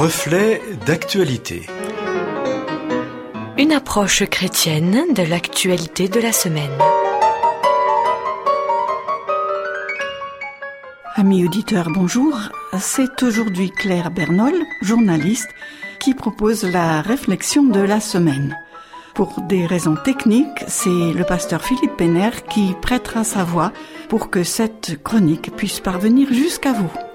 Reflet d'actualité. Une approche chrétienne de l'actualité de la semaine. Amis auditeurs, bonjour. C'est aujourd'hui Claire Bernol, journaliste, qui propose la réflexion de la semaine. Pour des raisons techniques, c'est le pasteur Philippe Penner qui prêtera sa voix pour que cette chronique puisse parvenir jusqu'à vous.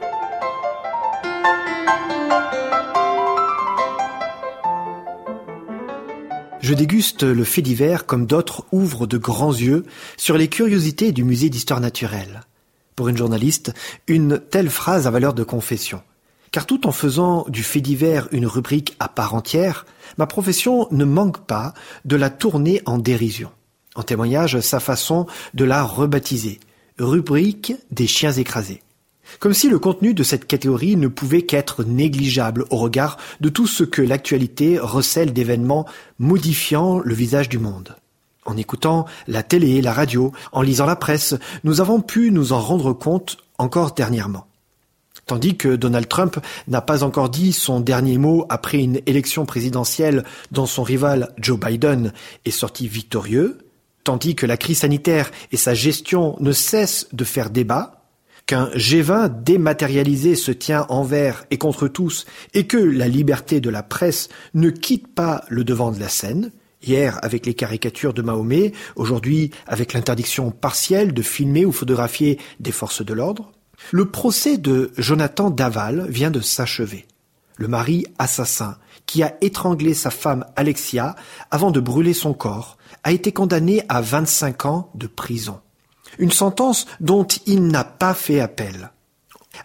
Je déguste le fait divers comme d'autres ouvrent de grands yeux sur les curiosités du musée d'histoire naturelle. Pour une journaliste, une telle phrase a valeur de confession. Car tout en faisant du fait divers une rubrique à part entière, ma profession ne manque pas de la tourner en dérision. En témoignage sa façon de la rebaptiser. Rubrique des chiens écrasés. Comme si le contenu de cette catégorie ne pouvait qu'être négligeable au regard de tout ce que l'actualité recèle d'événements modifiant le visage du monde. En écoutant la télé, la radio, en lisant la presse, nous avons pu nous en rendre compte encore dernièrement. Tandis que Donald Trump n'a pas encore dit son dernier mot après une élection présidentielle dont son rival Joe Biden est sorti victorieux, tandis que la crise sanitaire et sa gestion ne cessent de faire débat, qu'un G20 dématérialisé se tient envers et contre tous, et que la liberté de la presse ne quitte pas le devant de la scène, hier avec les caricatures de Mahomet, aujourd'hui avec l'interdiction partielle de filmer ou photographier des forces de l'ordre, le procès de Jonathan Daval vient de s'achever. Le mari assassin, qui a étranglé sa femme Alexia avant de brûler son corps, a été condamné à 25 ans de prison une sentence dont il n'a pas fait appel,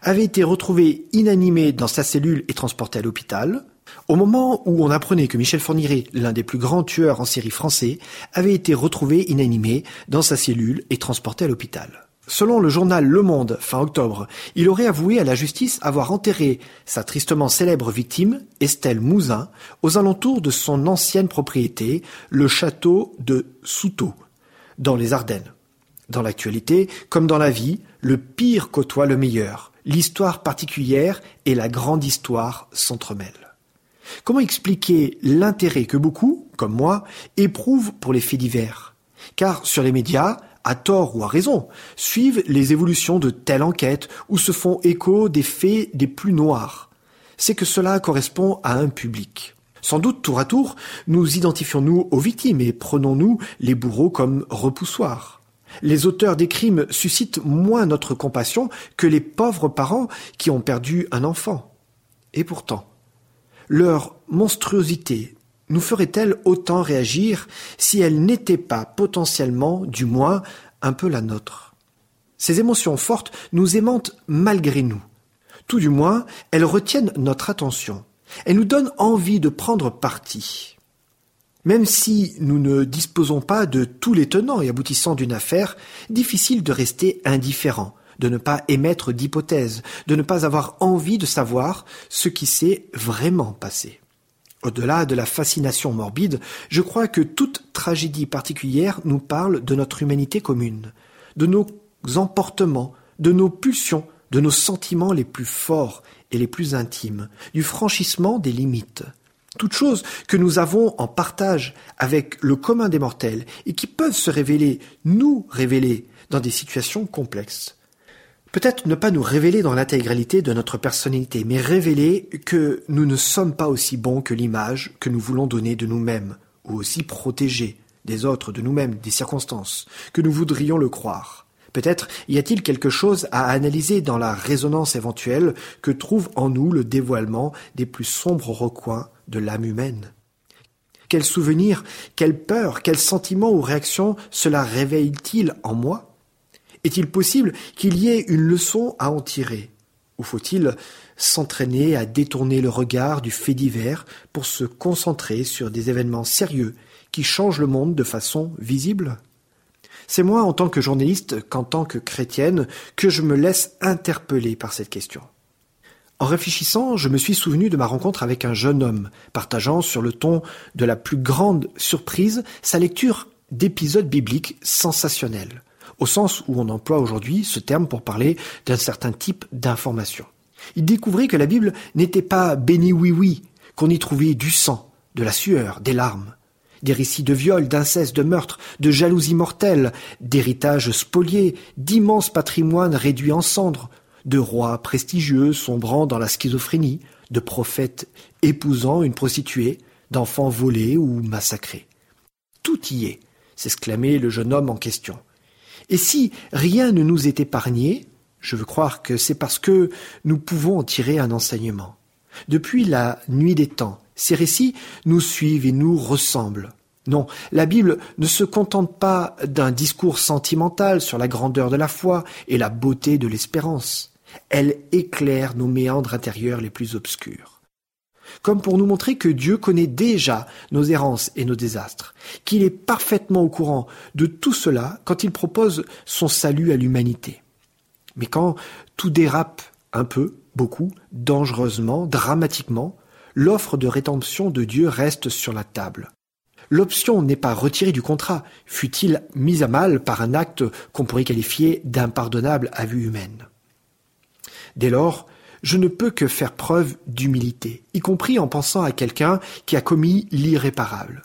avait été retrouvé inanimé dans sa cellule et transporté à l'hôpital, au moment où on apprenait que Michel Fourniret, l'un des plus grands tueurs en série français, avait été retrouvé inanimé dans sa cellule et transporté à l'hôpital. Selon le journal Le Monde, fin octobre, il aurait avoué à la justice avoir enterré sa tristement célèbre victime, Estelle Mouzin, aux alentours de son ancienne propriété, le château de Souto, dans les Ardennes. Dans l'actualité, comme dans la vie, le pire côtoie le meilleur. L'histoire particulière et la grande histoire s'entremêlent. Comment expliquer l'intérêt que beaucoup, comme moi, éprouvent pour les faits divers? Car sur les médias, à tort ou à raison, suivent les évolutions de telle enquête ou se font écho des faits des plus noirs. C'est que cela correspond à un public. Sans doute, tour à tour, nous identifions-nous aux victimes et prenons-nous les bourreaux comme repoussoirs. Les auteurs des crimes suscitent moins notre compassion que les pauvres parents qui ont perdu un enfant. Et pourtant, leur monstruosité nous ferait-elle autant réagir si elle n'était pas potentiellement, du moins, un peu la nôtre? Ces émotions fortes nous aimantent malgré nous. Tout du moins, elles retiennent notre attention. Elles nous donnent envie de prendre parti. Même si nous ne disposons pas de tous les tenants et aboutissants d'une affaire, difficile de rester indifférent, de ne pas émettre d'hypothèses, de ne pas avoir envie de savoir ce qui s'est vraiment passé. Au-delà de la fascination morbide, je crois que toute tragédie particulière nous parle de notre humanité commune, de nos emportements, de nos pulsions, de nos sentiments les plus forts et les plus intimes, du franchissement des limites toutes choses que nous avons en partage avec le commun des mortels et qui peuvent se révéler, nous révéler, dans des situations complexes. Peut-être ne pas nous révéler dans l'intégralité de notre personnalité, mais révéler que nous ne sommes pas aussi bons que l'image que nous voulons donner de nous-mêmes, ou aussi protégés des autres, de nous-mêmes, des circonstances, que nous voudrions le croire. Peut-être y a-t-il quelque chose à analyser dans la résonance éventuelle que trouve en nous le dévoilement des plus sombres recoins de l'âme humaine. Quel souvenir, quelle peur, quel sentiment ou réaction cela réveille-t-il en moi? Est-il possible qu'il y ait une leçon à en tirer? Ou faut-il s'entraîner à détourner le regard du fait divers pour se concentrer sur des événements sérieux qui changent le monde de façon visible? C'est moi, en tant que journaliste qu'en tant que chrétienne, que je me laisse interpeller par cette question. En réfléchissant, je me suis souvenu de ma rencontre avec un jeune homme, partageant sur le ton de la plus grande surprise sa lecture d'épisodes bibliques sensationnels, au sens où on emploie aujourd'hui ce terme pour parler d'un certain type d'information. Il découvrit que la Bible n'était pas béni oui oui, qu'on y trouvait du sang, de la sueur, des larmes, des récits de viol, d'inceste, de meurtre, de jalousie mortelle, d'héritage spoliés, d'immenses patrimoines réduits en cendres, de rois prestigieux sombrant dans la schizophrénie, de prophètes épousant une prostituée, d'enfants volés ou massacrés. Tout y est, s'exclamait le jeune homme en question. Et si rien ne nous est épargné, je veux croire que c'est parce que nous pouvons en tirer un enseignement. Depuis la nuit des temps, ces récits nous suivent et nous ressemblent. Non, la Bible ne se contente pas d'un discours sentimental sur la grandeur de la foi et la beauté de l'espérance. Elle éclaire nos méandres intérieurs les plus obscurs. Comme pour nous montrer que Dieu connaît déjà nos errances et nos désastres, qu'il est parfaitement au courant de tout cela quand il propose son salut à l'humanité. Mais quand tout dérape un peu, beaucoup, dangereusement, dramatiquement, l'offre de rédemption de Dieu reste sur la table. L'option n'est pas retirée du contrat, fut-il mise à mal par un acte qu'on pourrait qualifier d'impardonnable à vue humaine. Dès lors, je ne peux que faire preuve d'humilité, y compris en pensant à quelqu'un qui a commis l'irréparable.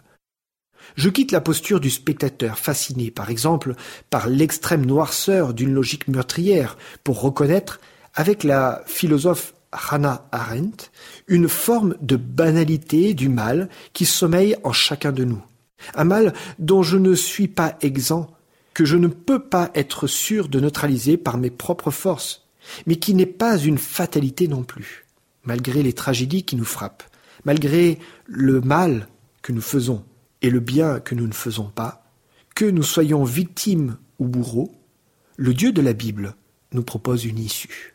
Je quitte la posture du spectateur fasciné, par exemple, par l'extrême noirceur d'une logique meurtrière, pour reconnaître, avec la philosophe Hannah Arendt, une forme de banalité du mal qui sommeille en chacun de nous. Un mal dont je ne suis pas exempt, que je ne peux pas être sûr de neutraliser par mes propres forces, mais qui n'est pas une fatalité non plus, malgré les tragédies qui nous frappent, malgré le mal que nous faisons et le bien que nous ne faisons pas, que nous soyons victimes ou bourreaux, le Dieu de la Bible nous propose une issue.